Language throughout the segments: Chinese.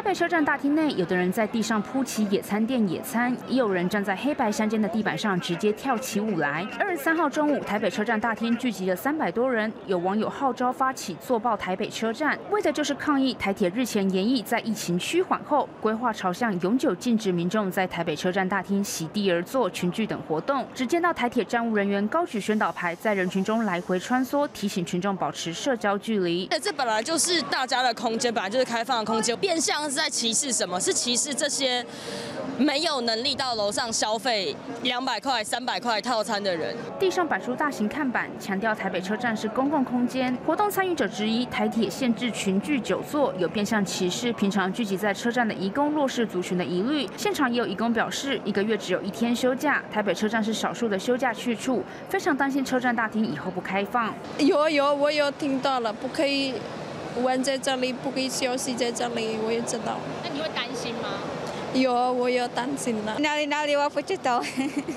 台北车站大厅内，有的人在地上铺起野餐垫野餐，也有人站在黑白相间的地板上直接跳起舞来。二十三号中午，台北车站大厅聚集了三百多人，有网友号召发起“坐爆台北车站”，为的就是抗议台铁日前研议在疫情趋缓后，规划朝向永久禁止民众在台北车站大厅席地而坐、群聚等活动。只见到台铁站务人员高举宣导牌，在人群中来回穿梭，提醒群众保持社交距离。这本来就是大家的空间，本来就是开放的空间，变相是在歧视什么？是歧视这些没有能力到楼上消费两百块、三百块套餐的人。地上摆出大型看板，强调台北车站是公共空间。活动参与者之一台铁限制群聚久坐，有变相歧视平常聚集在车站的移工弱势族群的疑虑。现场也有移工表示，一个月只有一天休假，台北车站是少数的休假去处，非常担心车站大厅以后不开放。有有，我有听到了，不可以。玩在这里，不可以休息在这里，我也知道。那你会担心吗？有，我有担心了。哪里哪里我不知道，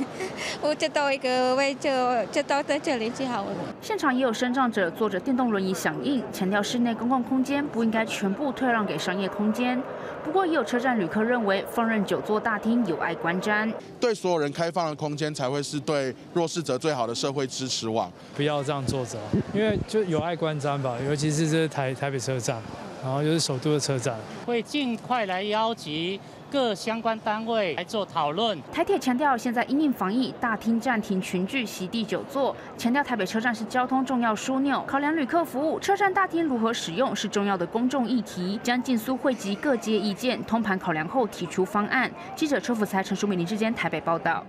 我知道一个位置，知道在这里就好了。现场也有身障者坐着电动轮椅响应，强调室内公共空间不应该全部退让给商业空间。不过，也有车站旅客认为，放任久坐大厅有碍观瞻。对所有人开放的空间，才会是对弱势者最好的社会支持网。不要这样坐着，因为就有碍观瞻吧。尤其是这台台北车站，然后又是首都的车站，会尽快来邀集。各相关单位来做讨论。台铁强调，现在因应防疫，大厅暂停群聚、席地久坐。强调台北车站是交通重要枢纽，考量旅客服务，车站大厅如何使用是重要的公众议题。将尽速汇集各界意见，通盘考量后提出方案。记者车福才、陈淑美、林志坚台北报道。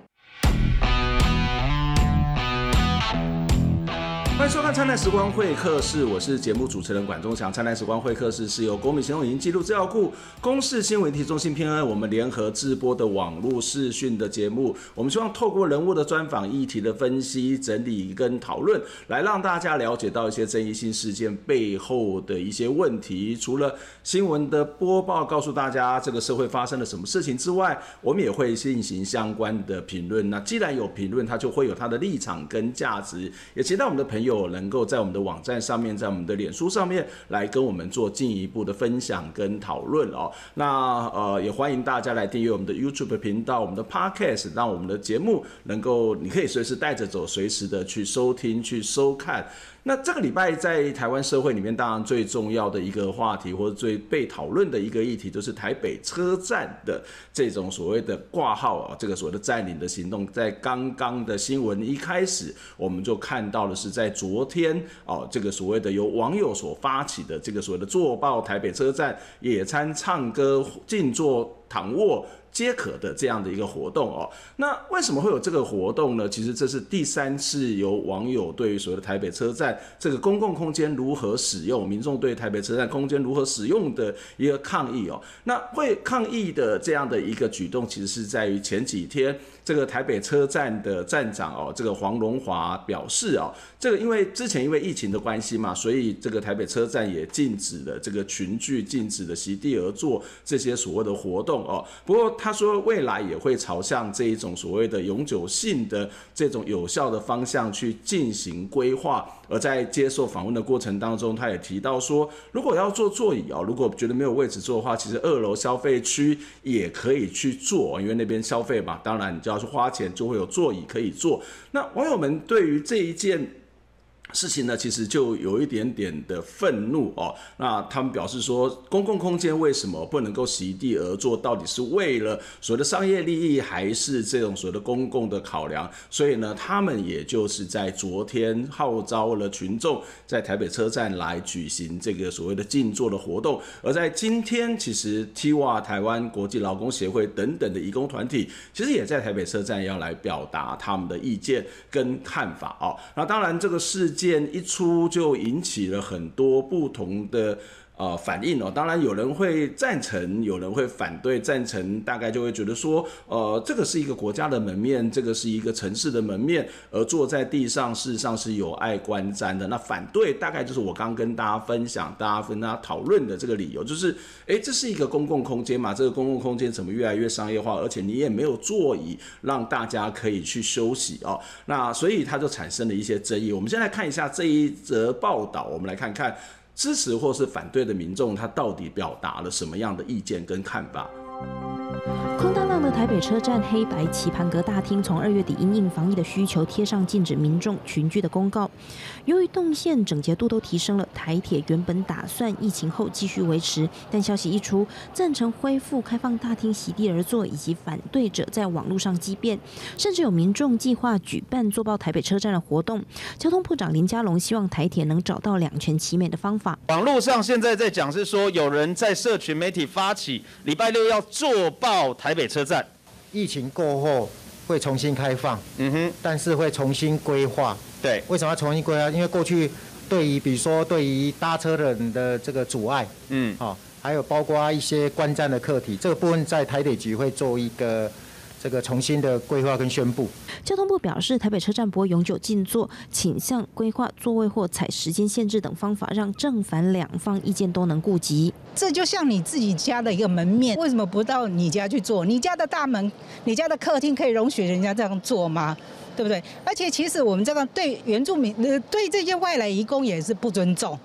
欢迎收看《灿烂时光会客室》，我是节目主持人管中祥。《灿烂时光会客室》是由国民行动影音记录资料库、公视新闻题中心偏恩我们联合制播的网络视讯的节目。我们希望透过人物的专访、议题的分析、整理跟讨论，来让大家了解到一些争议性事件背后的一些问题。除了新闻的播报，告诉大家这个社会发生了什么事情之外，我们也会进行相关的评论。那既然有评论，它就会有它的立场跟价值。也期待我们的朋友。有能够在我们的网站上面，在我们的脸书上面来跟我们做进一步的分享跟讨论哦。那呃，也欢迎大家来订阅我们的 YouTube 频道，我们的 Podcast，让我们的节目能够你可以随时带着走，随时的去收听、去收看。那这个礼拜在台湾社会里面，当然最重要的一个话题，或者最被讨论的一个议题，就是台北车站的这种所谓的挂号啊，这个所谓的占领的行动。在刚刚的新闻一开始，我们就看到的是在昨天哦，这个所谓的由网友所发起的这个所谓的坐爆台北车站野餐、唱歌、静坐、躺卧。皆可的这样的一个活动哦，那为什么会有这个活动呢？其实这是第三次由网友对于所谓的台北车站这个公共空间如何使用，民众对台北车站空间如何使用的一个抗议哦。那会抗议的这样的一个举动，其实是在于前几天。这个台北车站的站长哦，这个黄荣华表示哦，这个因为之前因为疫情的关系嘛，所以这个台北车站也禁止了这个群聚，禁止了席地而坐这些所谓的活动哦。不过他说未来也会朝向这一种所谓的永久性的这种有效的方向去进行规划。而在接受访问的过程当中，他也提到说，如果要坐座椅哦，如果觉得没有位置坐的话，其实二楼消费区也可以去坐，因为那边消费嘛，当然你就要去花钱，就会有座椅可以坐。那网友们对于这一件事情呢，其实就有一点点的愤怒哦。那他们表示说，公共空间为什么不能够席地而坐？到底是为了所谓的商业利益，还是这种所谓的公共的考量？所以呢，他们也就是在昨天号召了群众在台北车站来举行这个所谓的静坐的活动。而在今天，其实 TIWA 台湾国际劳工协会等等的移工团体，其实也在台北车站要来表达他们的意见跟看法哦。那当然，这个事件。一出就引起了很多不同的。呃，反应哦，当然有人会赞成，有人会反对。赞成大概就会觉得说，呃，这个是一个国家的门面，这个是一个城市的门面，而坐在地上事实上是有碍观瞻的。那反对大概就是我刚跟大家分享，大家跟大家讨论的这个理由，就是，诶，这是一个公共空间嘛，这个公共空间怎么越来越商业化，而且你也没有座椅让大家可以去休息哦。那所以它就产生了一些争议。我们先来看一下这一则报道，我们来看看。支持或是反对的民众，他到底表达了什么样的意见跟看法？台北车站黑白棋盘格大厅，从二月底因应防疫的需求贴上禁止民众群聚的公告。由于动线整洁度都提升了，台铁原本打算疫情后继续维持，但消息一出，赞成恢复开放大厅席地而坐，以及反对者在网络上激辩，甚至有民众计划举办坐爆台北车站的活动。交通部长林佳龙希望台铁能找到两全其美的方法。网络上现在在讲是说，有人在社群媒体发起礼拜六要坐爆台北车站，疫情过后会重新开放，嗯哼，但是会重新规划。对，为什么要重新规划？因为过去对于比如说对于搭车的人的这个阻碍，嗯，好，还有包括一些观战的课题，这个部分在台北局会做一个这个重新的规划跟宣布。交通部表示，台北车站不会永久禁座，倾向规划座位或采时间限制等方法，让正反两方意见都能顾及。这就像你自己家的一个门面，为什么不到你家去做？你家的大门，你家的客厅可以容许人家这样做吗？对不对？而且其实我们这个对原住民，呃，对这些外来移工也是不尊重。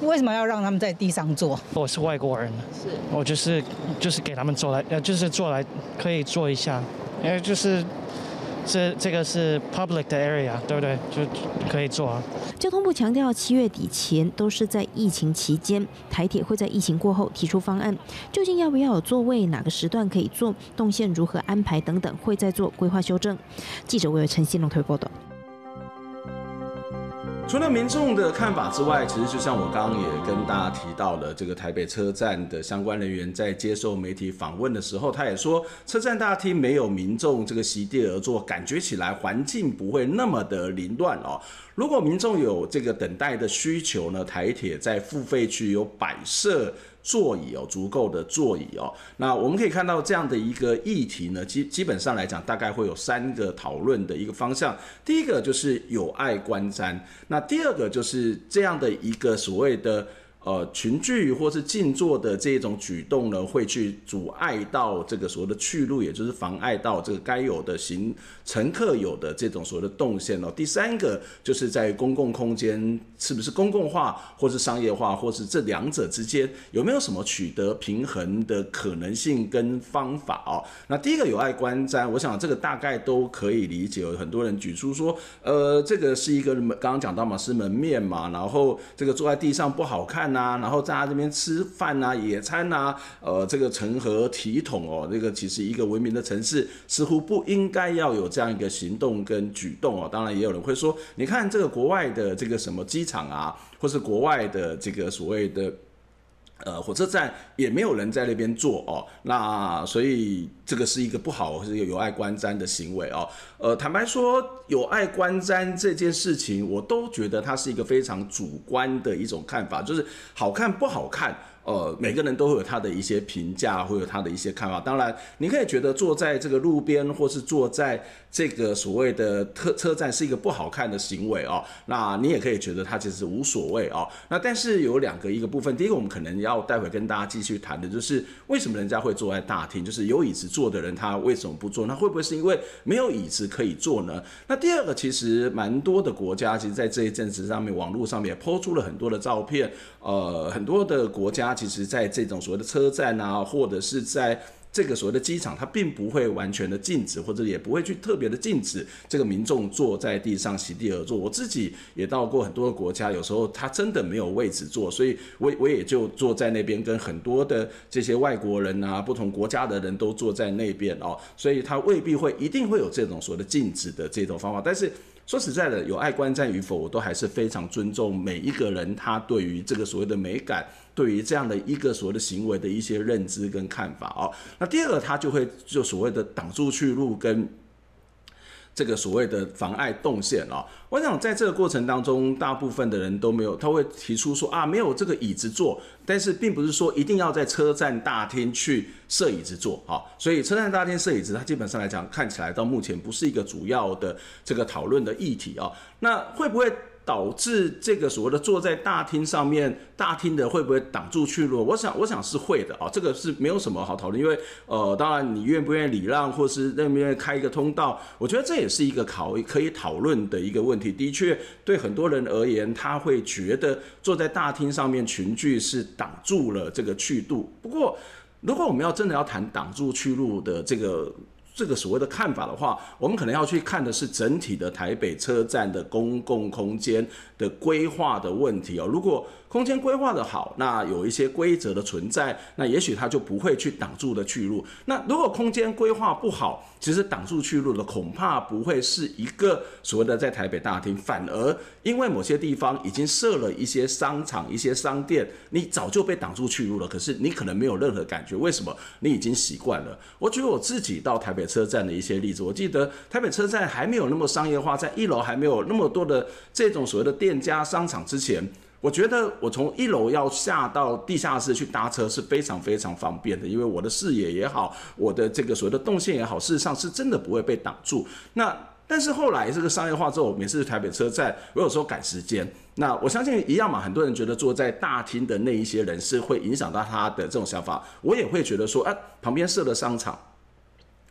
为什么要让他们在地上坐？我是外国人，是，我就是就是给他们坐来，呃，就是坐来可以坐一下，因为就是。这这个是 public 的 area，对不对？就可以做啊。交通部强调，七月底前都是在疫情期间，台铁会在疫情过后提出方案，究竟要不要有座位，哪个时段可以坐，动线如何安排等等，会再做规划修正。记者为陈信龙推报道。除了民众的看法之外，其实就像我刚刚也跟大家提到了，这个台北车站的相关人员在接受媒体访问的时候，他也说，车站大厅没有民众这个席地而坐，感觉起来环境不会那么的凌乱哦。如果民众有这个等待的需求呢，台铁在付费区有摆设。座椅哦，足够的座椅哦。那我们可以看到这样的一个议题呢，基基本上来讲，大概会有三个讨论的一个方向。第一个就是有碍观瞻，那第二个就是这样的一个所谓的。呃，群聚或是静坐的这种举动呢，会去阻碍到这个所谓的去路，也就是妨碍到这个该有的行乘客有的这种所谓的动线哦。第三个就是在公共空间是不是公共化，或是商业化，或是这两者之间有没有什么取得平衡的可能性跟方法哦？那第一个有碍观瞻，我想这个大概都可以理解。有很多人举出说，呃，这个是一个刚刚讲到嘛，是门面嘛，然后这个坐在地上不好看。然后在他这边吃饭啊、野餐啊，呃，这个成何体统哦？这个其实一个文明的城市似乎不应该要有这样一个行动跟举动哦。当然，也有人会说，你看这个国外的这个什么机场啊，或是国外的这个所谓的。呃，火车站也没有人在那边坐哦，那所以这个是一个不好是一个有碍观瞻的行为哦。呃，坦白说，有碍观瞻这件事情，我都觉得它是一个非常主观的一种看法，就是好看不好看。呃，每个人都会有他的一些评价，会有他的一些看法。当然，你可以觉得坐在这个路边，或是坐在这个所谓的特车站是一个不好看的行为哦。那你也可以觉得它其实无所谓哦。那但是有两个一个部分，第一个我们可能要待会跟大家继续谈的就是为什么人家会坐在大厅，就是有椅子坐的人他为什么不坐？那会不会是因为没有椅子可以坐呢？那第二个其实蛮多的国家，其实在这一阵子上面，网络上面也 po 出了很多的照片。呃，很多的国家其实，在这种所谓的车站啊，或者是在这个所谓的机场，它并不会完全的禁止，或者也不会去特别的禁止这个民众坐在地上席地而坐。我自己也到过很多的国家，有时候他真的没有位置坐，所以我我也就坐在那边，跟很多的这些外国人啊，不同国家的人都坐在那边哦，所以他未必会一定会有这种所谓的禁止的这种方法，但是。说实在的，有爱观战与否，我都还是非常尊重每一个人他对于这个所谓的美感，对于这样的一个所谓的行为的一些认知跟看法哦。那第二个，他就会就所谓的挡住去路跟。这个所谓的妨碍动线啊，我想在这个过程当中，大部分的人都没有，他会提出说啊，没有这个椅子坐，但是并不是说一定要在车站大厅去设椅子坐啊，所以车站大厅设椅子，它基本上来讲，看起来到目前不是一个主要的这个讨论的议题啊。那会不会导致这个所谓的坐在大厅上面，大厅的会不会挡住去路？我想，我想是会的啊，这个是没有什么好讨论，因为呃，当然你愿不愿意礼让，或是愿不愿意开一个通道，我觉得这也是一个考可以讨论的一个问题。的确，对很多人而言，他会觉得坐在大厅上面群聚是挡住了这个去路。不过，如果我们要真的要谈挡住去路的这个。这个所谓的看法的话，我们可能要去看的是整体的台北车站的公共空间的规划的问题哦。如果空间规划的好，那有一些规则的存在，那也许它就不会去挡住的去路。那如果空间规划不好，其实挡住去路的恐怕不会是一个所谓的在台北大厅，反而因为某些地方已经设了一些商场、一些商店，你早就被挡住去路了。可是你可能没有任何感觉，为什么？你已经习惯了。我举我自己到台北车站的一些例子，我记得台北车站还没有那么商业化，在一楼还没有那么多的这种所谓的店家、商场之前。我觉得我从一楼要下到地下室去搭车是非常非常方便的，因为我的视野也好，我的这个所谓的动线也好，事实上是真的不会被挡住。那但是后来这个商业化之后，每次台北车站，我有时候赶时间，那我相信一样嘛，很多人觉得坐在大厅的那一些人是会影响到他的这种想法，我也会觉得说，哎、啊，旁边设了商场，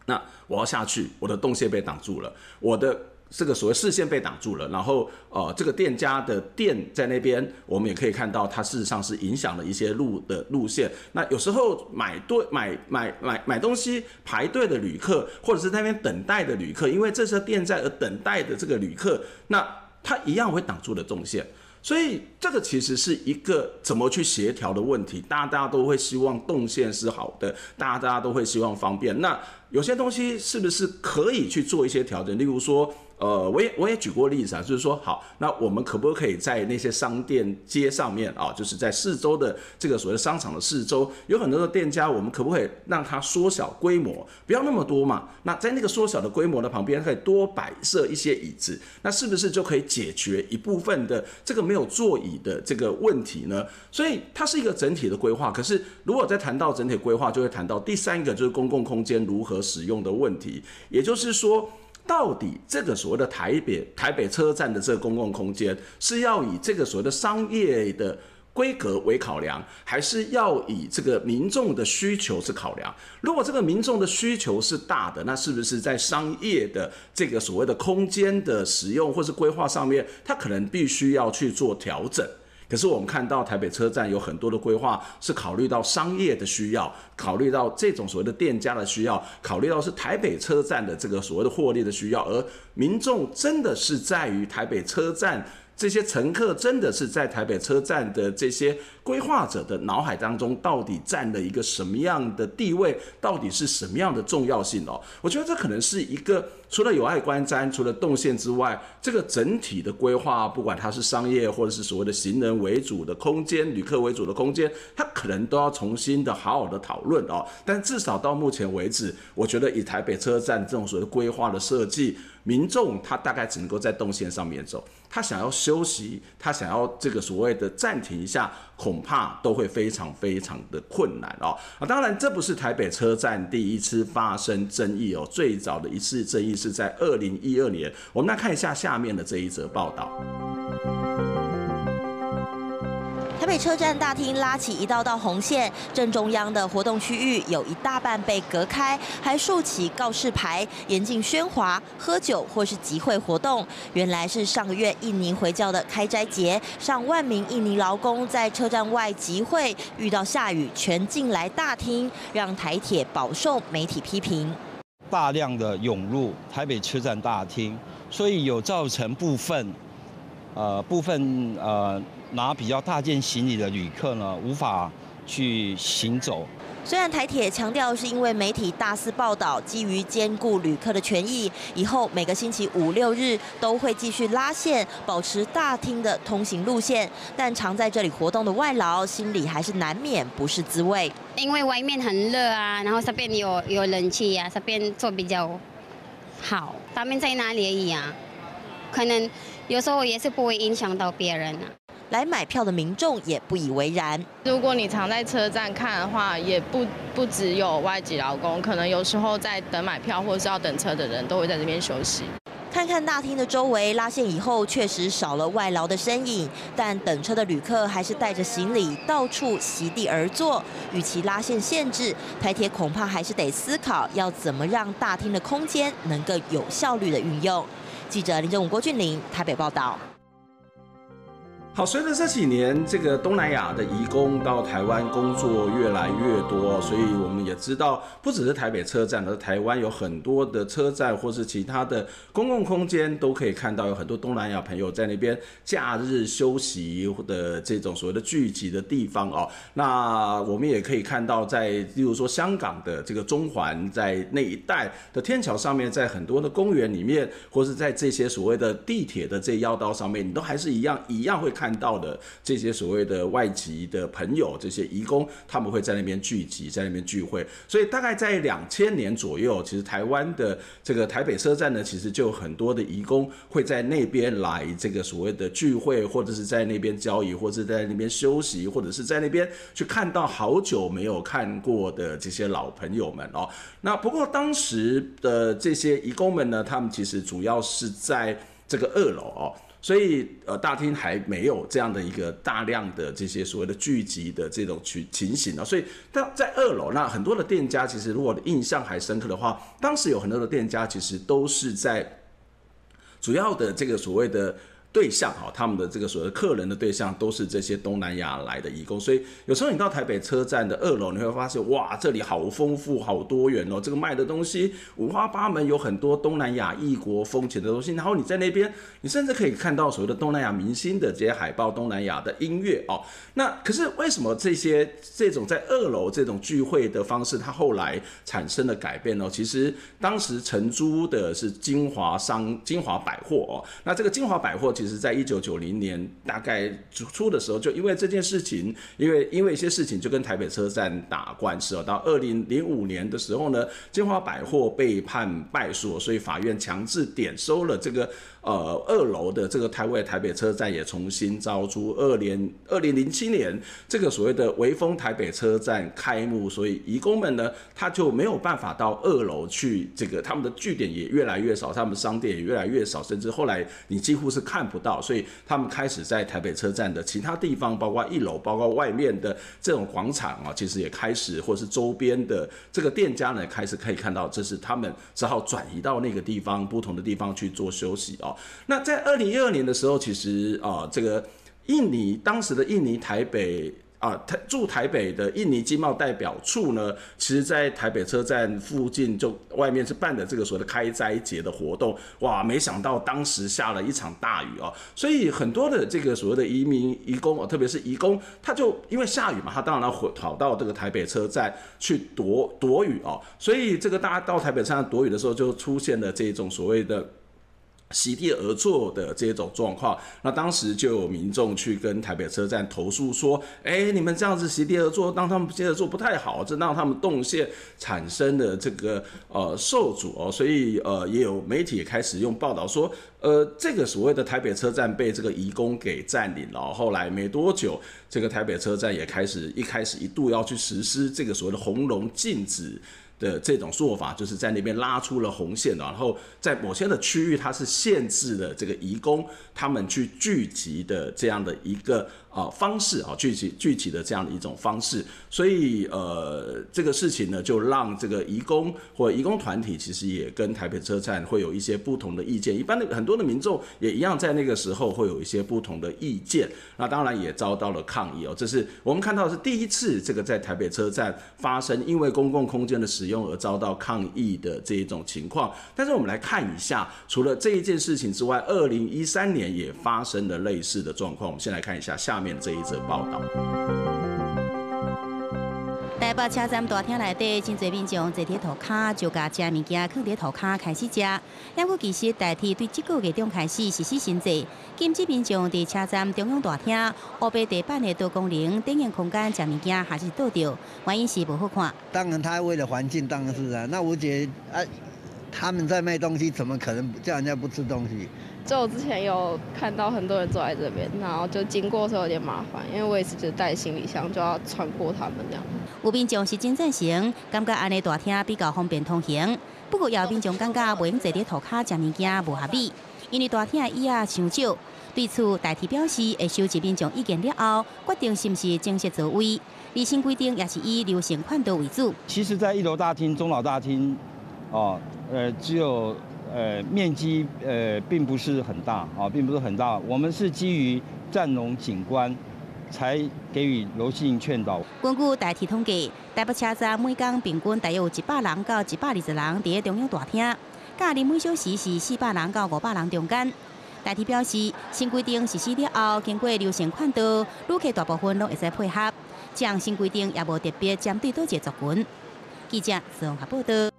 那我要下去，我的动线被挡住了，我的。这个所谓视线被挡住了，然后呃，这个店家的店在那边，我们也可以看到，它事实上是影响了一些路的路线。那有时候买对买买买买东西排队的旅客，或者是在那边等待的旅客，因为这是店在而等待的这个旅客，那他一样会挡住的动线。所以这个其实是一个怎么去协调的问题。大家大家都会希望动线是好的，大家大家都会希望方便。那有些东西是不是可以去做一些调整？例如说。呃，我也我也举过例子啊，就是说，好，那我们可不可以在那些商店街上面啊，就是在四周的这个所谓的商场的四周，有很多的店家，我们可不可以让它缩小规模，不要那么多嘛？那在那个缩小的规模的旁边，可以多摆设一些椅子，那是不是就可以解决一部分的这个没有座椅的这个问题呢？所以它是一个整体的规划。可是如果再谈到整体规划，就会谈到第三个就是公共空间如何使用的问题，也就是说。到底这个所谓的台北台北车站的这个公共空间是要以这个所谓的商业的规格为考量，还是要以这个民众的需求是考量？如果这个民众的需求是大的，那是不是在商业的这个所谓的空间的使用或是规划上面，它可能必须要去做调整？可是我们看到台北车站有很多的规划是考虑到商业的需要，考虑到这种所谓的店家的需要，考虑到是台北车站的这个所谓的获利的需要，而民众真的是在于台北车站。这些乘客真的是在台北车站的这些规划者的脑海当中，到底占了一个什么样的地位？到底是什么样的重要性哦？我觉得这可能是一个除了有碍观瞻，除了动线之外，这个整体的规划，不管它是商业或者是所谓的行人为主的空间、旅客为主的空间，它可能都要重新的好好的讨论哦。但至少到目前为止，我觉得以台北车站这种所谓规划的设计，民众他大概只能够在动线上面走。他想要休息，他想要这个所谓的暂停一下，恐怕都会非常非常的困难哦。啊，当然这不是台北车站第一次发生争议哦，最早的一次争议是在二零一二年。我们来看一下下面的这一则报道。北车站大厅拉起一道道红线，正中央的活动区域有一大半被隔开，还竖起告示牌，严禁喧哗、喝酒或是集会活动。原来是上个月印尼回教的开斋节，上万名印尼劳工在车站外集会，遇到下雨全进来大厅，让台铁饱受媒体批评。大量的涌入台北车站大厅，所以有造成部分，呃，部分呃。拿比较大件行李的旅客呢，无法去行走。虽然台铁强调是因为媒体大肆报道，基于兼顾旅客的权益，以后每个星期五六日都会继续拉线，保持大厅的通行路线。但常在这里活动的外劳，心里还是难免不是滋味。因为外面很热啊，然后这边有有冷气啊，这边坐比较好。他们在哪里而已啊？可能有时候也是不会影响到别人啊。来买票的民众也不以为然。如果你常在车站看的话，也不不只有外籍劳工，可能有时候在等买票或者是要等车的人都会在这边休息。看看大厅的周围，拉线以后确实少了外劳的身影，但等车的旅客还是带着行李到处席地而坐。与其拉线限制，台铁恐怕还是得思考要怎么让大厅的空间能够有效率的运用。记者林正武、郭俊霖台北报道。好，随着这几年这个东南亚的移工到台湾工作越来越多，所以我们也知道，不只是台北车站，而台湾有很多的车站或是其他的公共空间，都可以看到有很多东南亚朋友在那边假日休息的这种所谓的聚集的地方哦。那我们也可以看到，在例如说香港的这个中环，在那一带的天桥上面，在很多的公园里面，或是在这些所谓的地铁的这要道上面，你都还是一样一样会看。到的这些所谓的外籍的朋友，这些移工，他们会在那边聚集，在那边聚会。所以大概在两千年左右，其实台湾的这个台北车站呢，其实就有很多的移工会在那边来这个所谓的聚会，或者是在那边交易，或者是在那边休息，或者是在那边去看到好久没有看过的这些老朋友们哦。那不过当时的这些移工们呢，他们其实主要是在这个二楼哦。所以，呃，大厅还没有这样的一个大量的这些所谓的聚集的这种情情形呢。所以，在在二楼，那很多的店家，其实如果印象还深刻的话，当时有很多的店家其实都是在主要的这个所谓的。对象哈，他们的这个所谓的客人的对象都是这些东南亚来的移工，所以有时候你到台北车站的二楼，你会发现哇，这里好丰富、好多元哦，这个卖的东西五花八门，有很多东南亚异国风情的东西。然后你在那边，你甚至可以看到所谓的东南亚明星的这些海报、东南亚的音乐哦。那可是为什么这些这种在二楼这种聚会的方式，它后来产生了改变呢？其实当时承租的是金华商、金华百货哦，那这个金华百货。其实，在一九九零年大概初的时候，就因为这件事情，因为因为一些事情，就跟台北车站打官司哦。到二零零五年的时候呢，金华百货被判败诉，所以法院强制点收了这个。呃，二楼的这个台湾台北车站也重新招租。二零二零零七年，这个所谓的微风台北车站开幕，所以移工们呢，他就没有办法到二楼去。这个他们的据点也越来越少，他们商店也越来越少，甚至后来你几乎是看不到。所以他们开始在台北车站的其他地方，包括一楼，包括外面的这种广场啊，其实也开始，或是周边的这个店家呢，开始可以看到，这是他们只好转移到那个地方，不同的地方去做休息啊。那在二零一二年的时候，其实啊、这个印尼当时的印尼台北啊，台、驻台北的印尼经贸代表处呢，其实在台北车站附近就外面是办的这个所谓的开斋节的活动，哇，没想到当时下了一场大雨哦，所以很多的这个所谓的移民移工，特别是移工，他就因为下雨嘛，他当然要跑到这个台北车站去躲躲雨哦，所以这个大家到台北车站躲雨的时候，就出现了这种所谓的。席地而坐的这种状况，那当时就有民众去跟台北车站投诉说：“哎，你们这样子席地而坐，让他们接着做不太好，这让他们动线产生了这个呃受阻哦。”所以呃，也有媒体也开始用报道说：“呃，这个所谓的台北车站被这个移工给占领了。”后来没多久，这个台北车站也开始一开始一度要去实施这个所谓的红龙禁止。的这种做法，就是在那边拉出了红线的，然后在某些的区域，它是限制了这个移工他们去聚集的这样的一个。啊，方式啊，具体具体的这样的一种方式，所以呃，这个事情呢，就让这个移工或移工团体其实也跟台北车站会有一些不同的意见。一般的很多的民众也一样，在那个时候会有一些不同的意见。那当然也遭到了抗议哦。这是我们看到是第一次这个在台北车站发生因为公共空间的使用而遭到抗议的这一种情况。但是我们来看一下，除了这一件事情之外，二零一三年也发生了类似的状况。我们先来看一下下面这一则报道。台北车站大厅内底，真侪民众坐伫涂骹，就甲食物件放伫涂骹开始食。两个其实代替对这个月中开始实施新制，禁止民众伫车站中央大厅、乌白地板的多功能电影空间食物件，还是倒掉，原因是不好看。当然，他为了环境，当然是啊。那我觉得啊。他们在卖东西，怎么可能叫人家不吃东西？就我之前有看到很多人坐在这边，然后就经过的时候有点麻烦，因为我也是就带行李箱，就要穿过他们这样。有民众是真赞型，感觉安尼大厅比较方便通行。不过也有民众感觉袂用坐在涂骹食物件无合理，因为大厅的椅啊伤少。对此，代替表示会收集民众意见了后，决定是不是正式座位。例行规定也是以流行宽度为主。其实，在一楼大厅、中老大厅，哦，呃，只有。呃，面积呃并不是很大啊，并不是很大。我们是基于占龙景观，才给予柔性劝导。根据代替统计，台北车站每天平均大约有一百人到一百二十人伫中央大厅，假日每小时是四百人到五百人中间。代替表示，新规定实施了后，经过流程宽度，旅客大部分都会使配合。这样新规定也无特别针对多个族群。记者宋海报道。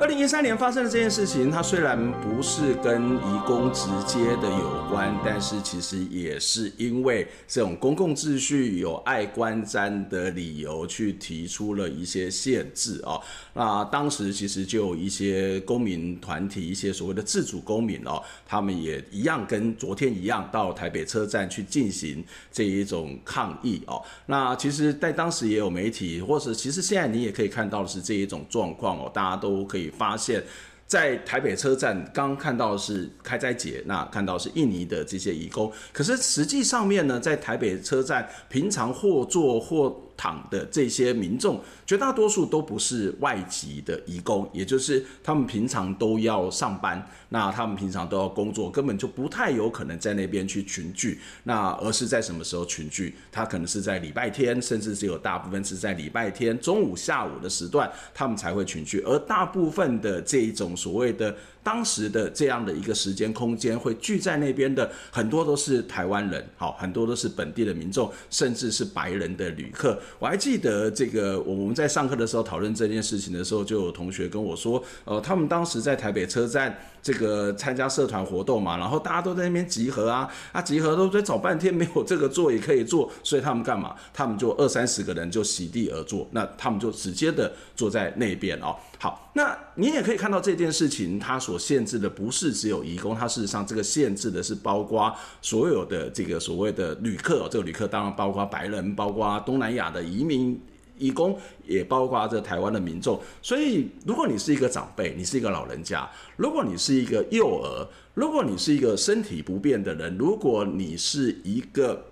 二零一三年发生的这件事情，它虽然不是跟移工直接的有关，但是其实也是因为这种公共秩序有碍观瞻的理由去提出了一些限制啊。那当时其实就有一些公民团体，一些所谓的自主公民哦，他们也一样跟昨天一样到台北车站去进行这一种抗议哦。那其实，在当时也有媒体，或是其实现在你也可以看到的是这一种状况哦，大家都可以。发现，在台北车站刚看到是开斋节，那看到是印尼的这些移工，可是实际上面呢，在台北车站平常或坐或躺的这些民众，绝大多数都不是外籍的移工，也就是他们平常都要上班，那他们平常都要工作，根本就不太有可能在那边去群聚。那而是在什么时候群聚？他可能是在礼拜天，甚至是有大部分是在礼拜天中午、下午的时段，他们才会群聚。而大部分的这一种所谓的。当时的这样的一个时间空间会聚在那边的很多都是台湾人，好，很多都是本地的民众，甚至是白人的旅客。我还记得这个，我们在上课的时候讨论这件事情的时候，就有同学跟我说，呃，他们当时在台北车站这个参加社团活动嘛，然后大家都在那边集合啊，啊，集合都在找半天没有这个座椅可以坐，所以他们干嘛？他们就二三十个人就席地而坐，那他们就直接的坐在那边哦。好，那你也可以看到这件事情，它所限制的不是只有移工，它事实上这个限制的是包括所有的这个所谓的旅客，这个旅客当然包括白人，包括东南亚的移民移工，也包括这台湾的民众。所以，如果你是一个长辈，你是一个老人家，如果你是一个幼儿，如果你是一个身体不便的人，如果你是一个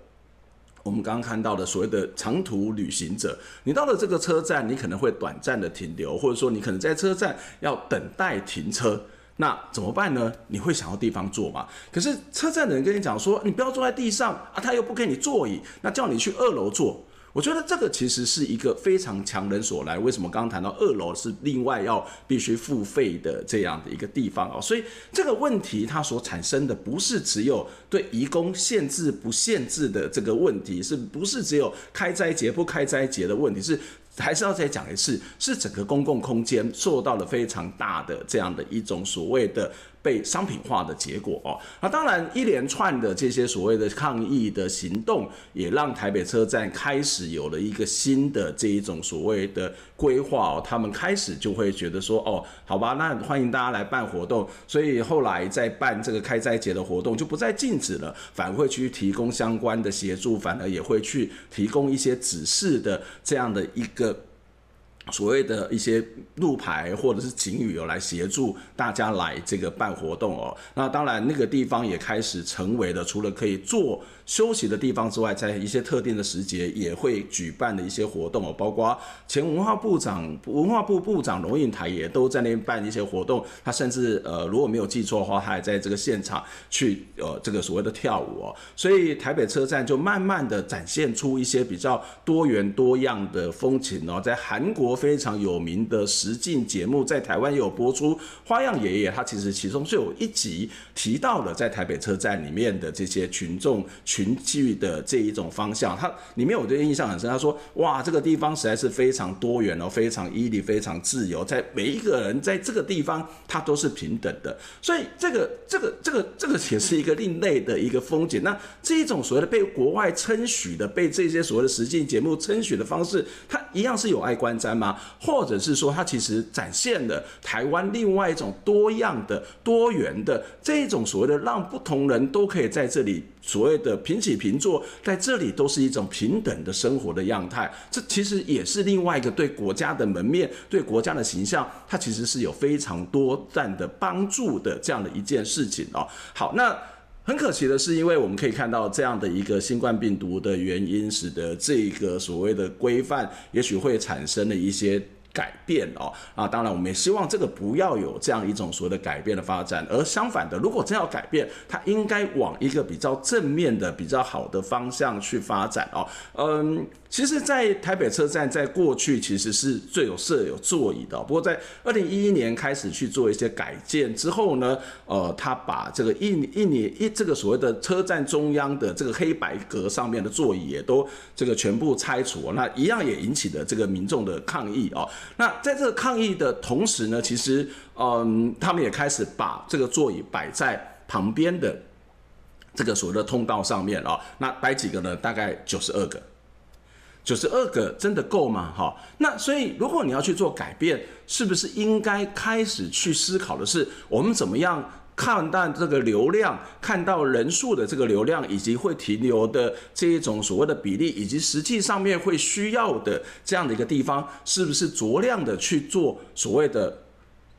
我们刚刚看到的所谓的长途旅行者，你到了这个车站，你可能会短暂的停留，或者说你可能在车站要等待停车，那怎么办呢？你会想要地方坐吗？可是车站的人跟你讲说，你不要坐在地上啊，他又不给你座椅，那叫你去二楼坐。我觉得这个其实是一个非常强人所来。为什么刚刚谈到二楼是另外要必须付费的这样的一个地方哦？所以这个问题它所产生的不是只有对移工限制不限制的这个问题，是不是只有开斋节不开斋节的问题？是还是要再讲一次，是整个公共空间受到了非常大的这样的一种所谓的。被商品化的结果哦，那当然一连串的这些所谓的抗议的行动，也让台北车站开始有了一个新的这一种所谓的规划哦，他们开始就会觉得说哦，好吧，那欢迎大家来办活动，所以后来在办这个开斋节的活动就不再禁止了，反而会去提供相关的协助，反而也会去提供一些指示的这样的一个。所谓的一些路牌或者是警语有来协助大家来这个办活动哦，那当然那个地方也开始成为了除了可以做休息的地方之外，在一些特定的时节也会举办的一些活动哦，包括前文化部长、文化部部长龙应台也都在那边办一些活动。他甚至呃，如果没有记错的话，他还在这个现场去呃这个所谓的跳舞哦。所以台北车站就慢慢的展现出一些比较多元多样的风情哦。在韩国非常有名的实境节目，在台湾也有播出《花样爷爷》，他其实其中就有一集提到了在台北车站里面的这些群众。群聚的这一种方向，它里面我对印象很深。他说：“哇，这个地方实在是非常多元哦，非常屹立，非常自由，在每一个人在这个地方，他都是平等的。所以，这个、这个、这个、这个也是一个另类的一个风景。那这一种所谓的被国外称许的、被这些所谓的实境节目称许的方式，它一样是有碍观瞻吗？吗？或者是说它其实展现了台湾另外一种多样的、多元的这种所谓的让不同人都可以在这里所谓的平起平坐，在这里都是一种平等的生活的样态。这其实也是另外一个对国家的门面、对国家的形象，它其实是有非常多赞的帮助的这样的一件事情哦。好，那。很可惜的是，因为我们可以看到这样的一个新冠病毒的原因，使得这个所谓的规范，也许会产生了一些改变哦。啊，当然，我们也希望这个不要有这样一种所谓的改变的发展，而相反的，如果真要改变，它应该往一个比较正面的、比较好的方向去发展哦。嗯。其实，在台北车站，在过去其实是最有设有座椅的。不过，在二零一一年开始去做一些改建之后呢，呃，他把这个一一年一这个所谓的车站中央的这个黑白格上面的座椅也都这个全部拆除，那一样也引起了这个民众的抗议哦。那在这个抗议的同时呢，其实嗯，他们也开始把这个座椅摆在旁边的这个所谓的通道上面哦。那摆几个呢？大概九十二个。九十二个真的够吗？哈，那所以如果你要去做改变，是不是应该开始去思考的是，我们怎么样看待这个流量，看到人数的这个流量，以及会停留的这一种所谓的比例，以及实际上面会需要的这样的一个地方，是不是酌量的去做所谓的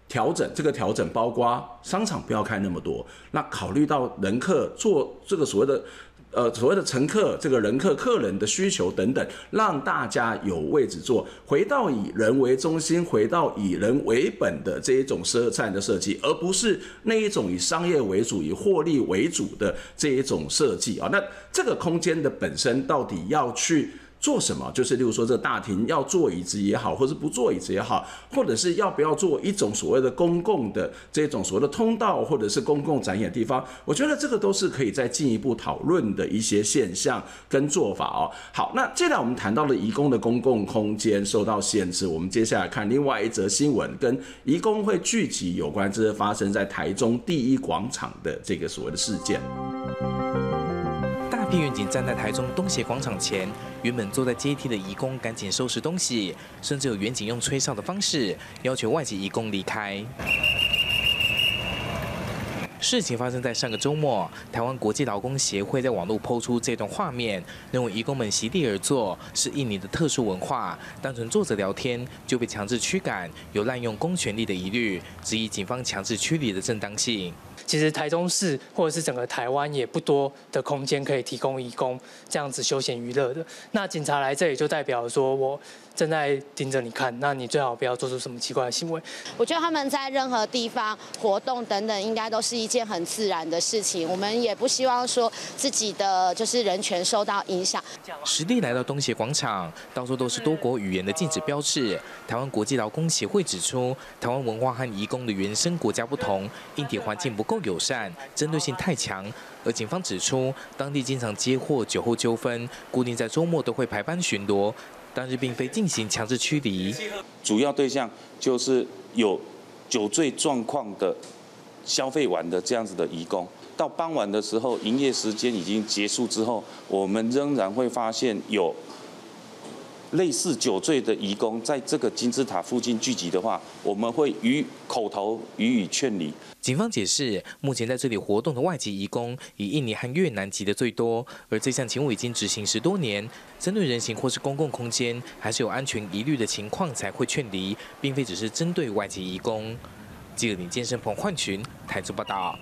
调整？这个调整包括商场不要开那么多，那考虑到人客做这个所谓的。呃，所谓的乘客、这个人客、客人的需求等等，让大家有位置坐，回到以人为中心、回到以人为本的这一种车站的设计，而不是那一种以商业为主、以获利为主的这一种设计啊。那这个空间的本身到底要去做什么？就是例如说，这大厅要坐椅子也好，或是不坐椅子也好，或者是要不要做一种所谓的公共的这种所谓的通道，或者是公共展演的地方？我觉得这个都是可以再进一步讨论的一些现象跟做法哦。好，那既然我们谈到了移工的公共空间受到限制，我们接下来看另外一则新闻，跟移工会聚集有关，这是发生在台中第一广场的这个所谓的事件。大批员警站在台中东协广场前，原本坐在阶梯的移工赶紧收拾东西，甚至有员警用吹哨的方式要求外籍移工离开。事情发生在上个周末，台湾国际劳工协会在网络抛出这段画面，认为移工们席地而坐是印尼的特殊文化，单纯坐着聊天就被强制驱赶，有滥用公权力的疑虑，质疑警方强制驱离的正当性。其实台中市或者是整个台湾也不多的空间可以提供义工这样子休闲娱乐的。那警察来这里就代表说我正在盯着你看，那你最好不要做出什么奇怪的行为。我觉得他们在任何地方活动等等，应该都是一件很自然的事情。我们也不希望说自己的就是人权受到影响。实地来到东协广场，到处都是多国语言的禁止标志。台湾国际劳工协会指出，台湾文化和移工的原生国家不同，硬体环境不够友善，针对性太强。而警方指出，当地经常接获酒后纠纷，固定在周末都会排班巡逻，当日并非进行强制驱离。主要对象就是有酒醉状况的消费完的这样子的移工，到傍晚的时候，营业时间已经结束之后，我们仍然会发现有。类似酒醉的移工在这个金字塔附近聚集的话，我们会予口头予以劝离。警方解释，目前在这里活动的外籍移工以印尼和越南籍的最多，而这项勤务已经执行十多年。针对人行或是公共空间还是有安全疑虑的情况才会劝离，并非只是针对外籍移工。记者李建生、彭焕群台中报道。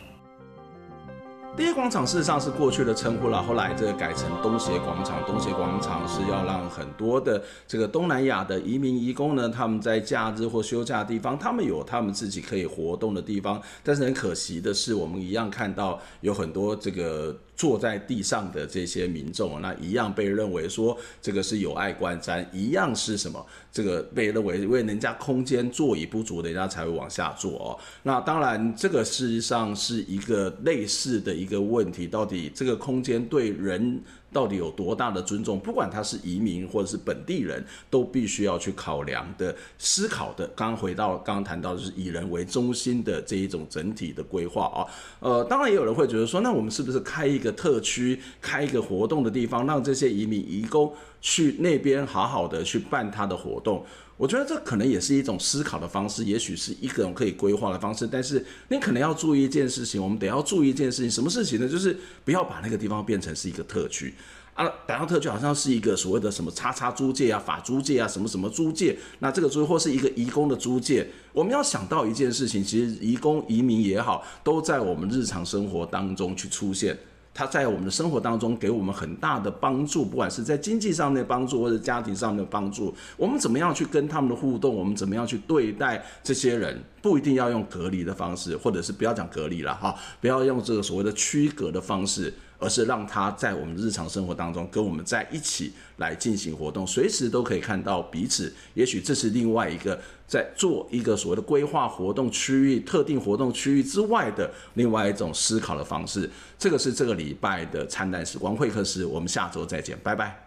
第一广场事实上是过去的称呼了，后来这个改成东协广场。东协广场是要让很多的这个东南亚的移民移工呢，他们在假日或休假的地方，他们有他们自己可以活动的地方。但是很可惜的是，我们一样看到有很多这个。坐在地上的这些民众，那一样被认为说这个是有碍观瞻，一样是什么？这个被认为为人家空间座椅不足人家才会往下坐哦。那当然，这个事实上是一个类似的一个问题，到底这个空间对人？到底有多大的尊重？不管他是移民或者是本地人，都必须要去考量的、思考的。刚回到刚刚谈到的是以人为中心的这一种整体的规划啊。呃，当然也有人会觉得说，那我们是不是开一个特区，开一个活动的地方，让这些移民移工去那边好好的去办他的活动？我觉得这可能也是一种思考的方式，也许是一种可以规划的方式。但是你可能要注意一件事情，我们得要注意一件事情，什么事情呢？就是不要把那个地方变成是一个特区。啊，打到特区好像是一个所谓的什么叉叉租界啊、法租界啊、什么什么租界，那这个租或是一个移工的租界，我们要想到一件事情，其实移工移民也好，都在我们日常生活当中去出现。他在我们的生活当中给我们很大的帮助，不管是在经济上面的帮助，或者家庭上面的帮助。我们怎么样去跟他们的互动？我们怎么样去对待这些人？不一定要用隔离的方式，或者是不要讲隔离了哈，不要用这个所谓的区隔的方式。而是让他在我们日常生活当中跟我们在一起来进行活动，随时都可以看到彼此。也许这是另外一个在做一个所谓的规划活动区域、特定活动区域之外的另外一种思考的方式。这个是这个礼拜的灿烂时光会客室，我们下周再见，拜拜。